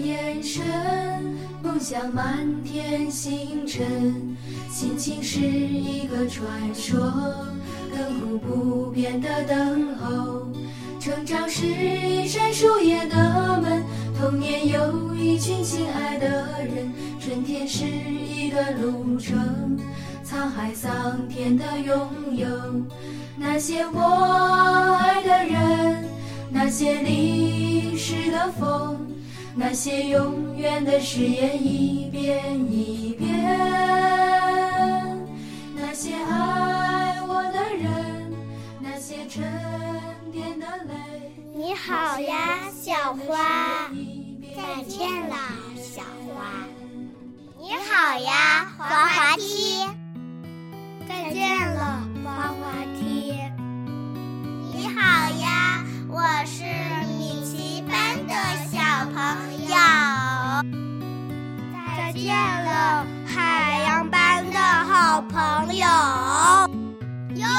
眼神，梦想满天星辰，心情是一个传说，亘古不变的等候。成长是一扇树叶的门，童年有一群亲爱的人，春天是一段路程，沧海桑田的拥有。那些我爱的人，那些淋湿的风，那些永远的誓言一遍一遍。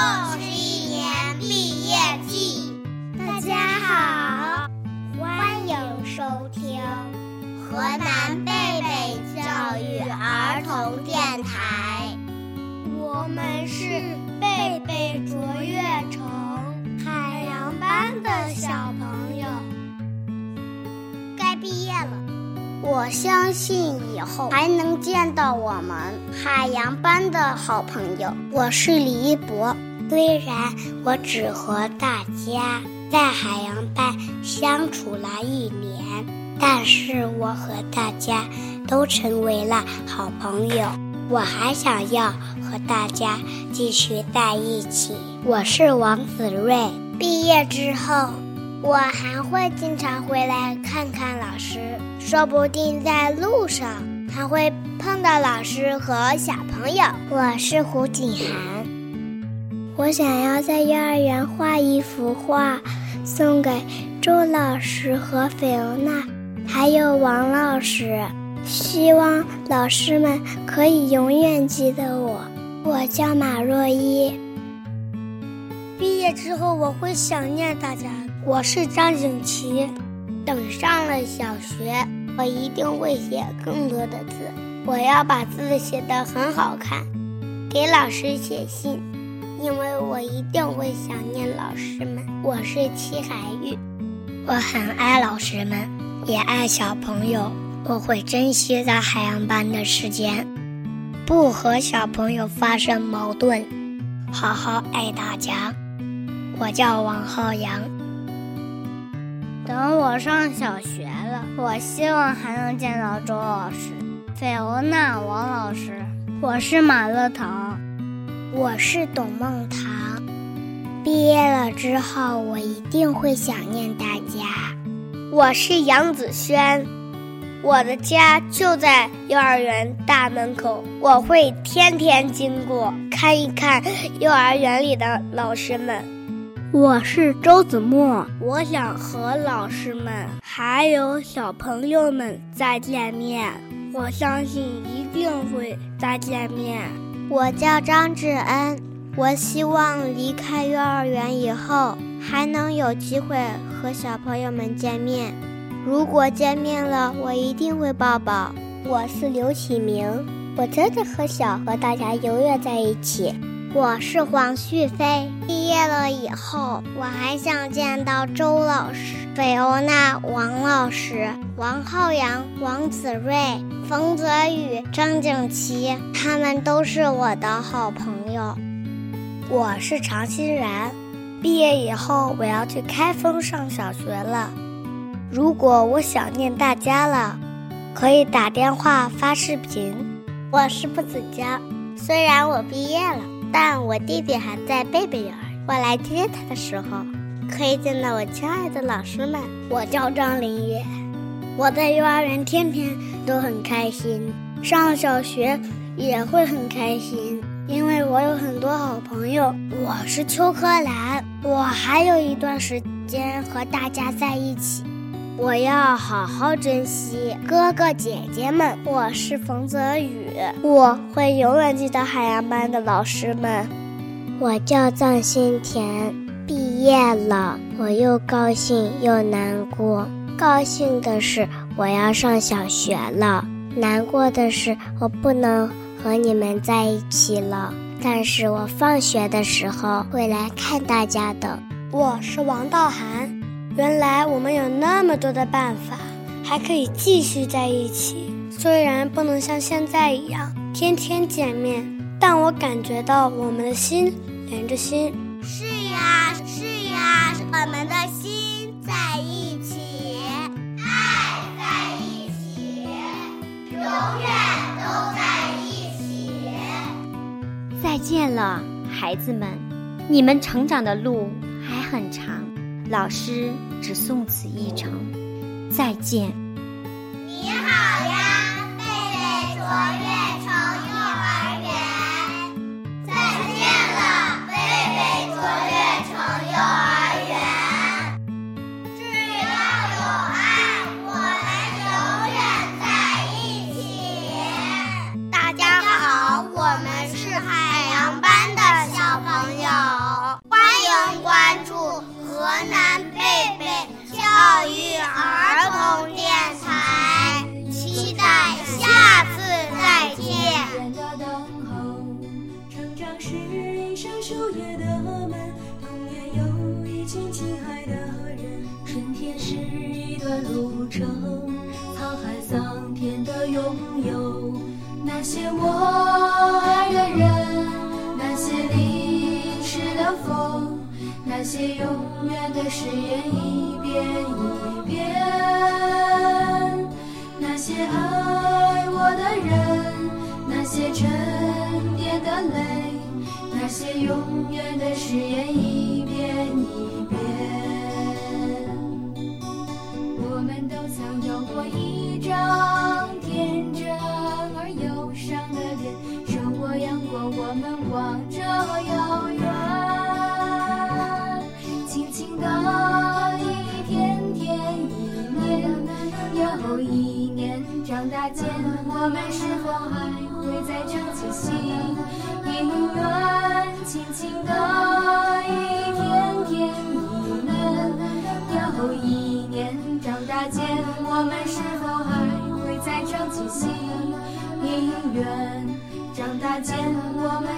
又是一年毕业季，大家好，欢迎收听河南贝贝教育儿童电台。我们是贝贝卓越城海洋班的小朋友，该毕业了。我相信以后还能见到我们海洋班的好朋友。我是李一博，虽然我只和大家在海洋班相处了一年，但是我和大家都成为了好朋友。我还想要和大家继续在一起。我是王子睿，毕业之后，我还会经常回来看看老师，说不定在路上还会碰到老师和小朋友。我是胡景涵，我想要在幼儿园画一幅画，送给周老师和菲欧娜，还有王老师。希望老师们可以永远记得我。我叫马若依。毕业之后我会想念大家。我是张景琦。等上了小学，我一定会写更多的字。我要把字写得很好看，给老师写信，因为我一定会想念老师们。我是戚海玉。我很爱老师们，也爱小朋友。我会珍惜在海洋班的时间，不和小朋友发生矛盾，好好爱大家。我叫王浩洋。等我上小学了，我希望还能见到周老师、菲欧娜、王老师。我是马乐腾，我是董梦棠。毕业了之后，我一定会想念大家。我是杨子轩。我的家就在幼儿园大门口，我会天天经过看一看幼儿园里的老师们。我是周子墨，我想和老师们还有小朋友们再见面，我相信一定会再见面。我叫张志恩，我希望离开幼儿园以后还能有机会和小朋友们见面。如果见面了，我一定会抱抱。我是刘启明，我真的很想和大家永远在一起。我是黄旭飞，毕业了以后，我还想见到周老师、菲欧娜、王老师、王浩洋、王子睿、冯泽宇、张景琦，他们都是我的好朋友。我是常欣然，毕业以后我要去开封上小学了。如果我想念大家了，可以打电话发视频。我是步子娇，虽然我毕业了，但我弟弟还在贝贝园。我来接他的时候，可以见到我亲爱的老师们。我叫张林月，我在幼儿园天天都很开心，上小学也会很开心，因为我有很多好朋友。我是邱柯兰，我还有一段时间和大家在一起。我要好好珍惜哥哥姐姐们。我是冯泽宇，我会永远记得海洋班的老师们。我叫臧新田，毕业了，我又高兴又难过。高兴的是，我要上小学了。难过的是，我不能和你们在一起了。但是我放学的时候会来看大家的。我是王道涵。原来我们有那么多的办法，还可以继续在一起。虽然不能像现在一样天天见面，但我感觉到我们的心连着心。是呀，是呀，我们的心在一起，永远都在一起。再见了，孩子们，你们成长的路还很长。老师只送此一程，再见。秋叶的门，童年有一群亲爱的人。春天是一段路程，沧海桑田的拥有。那些我爱的人，那些淋湿的风。那些永远的誓言一遍一遍，那些爱我的人，那些沉淀的泪，那些永远的誓言一遍一遍。我们都曾有过一张天真而忧伤的脸，受过阳光，我们望着遥远。轻轻的一天天一年又一年，长大间我们是否还会再唱起心？轻轻的一天天一年又一年，长大间我们是否还会再唱起心愿？长大间我们？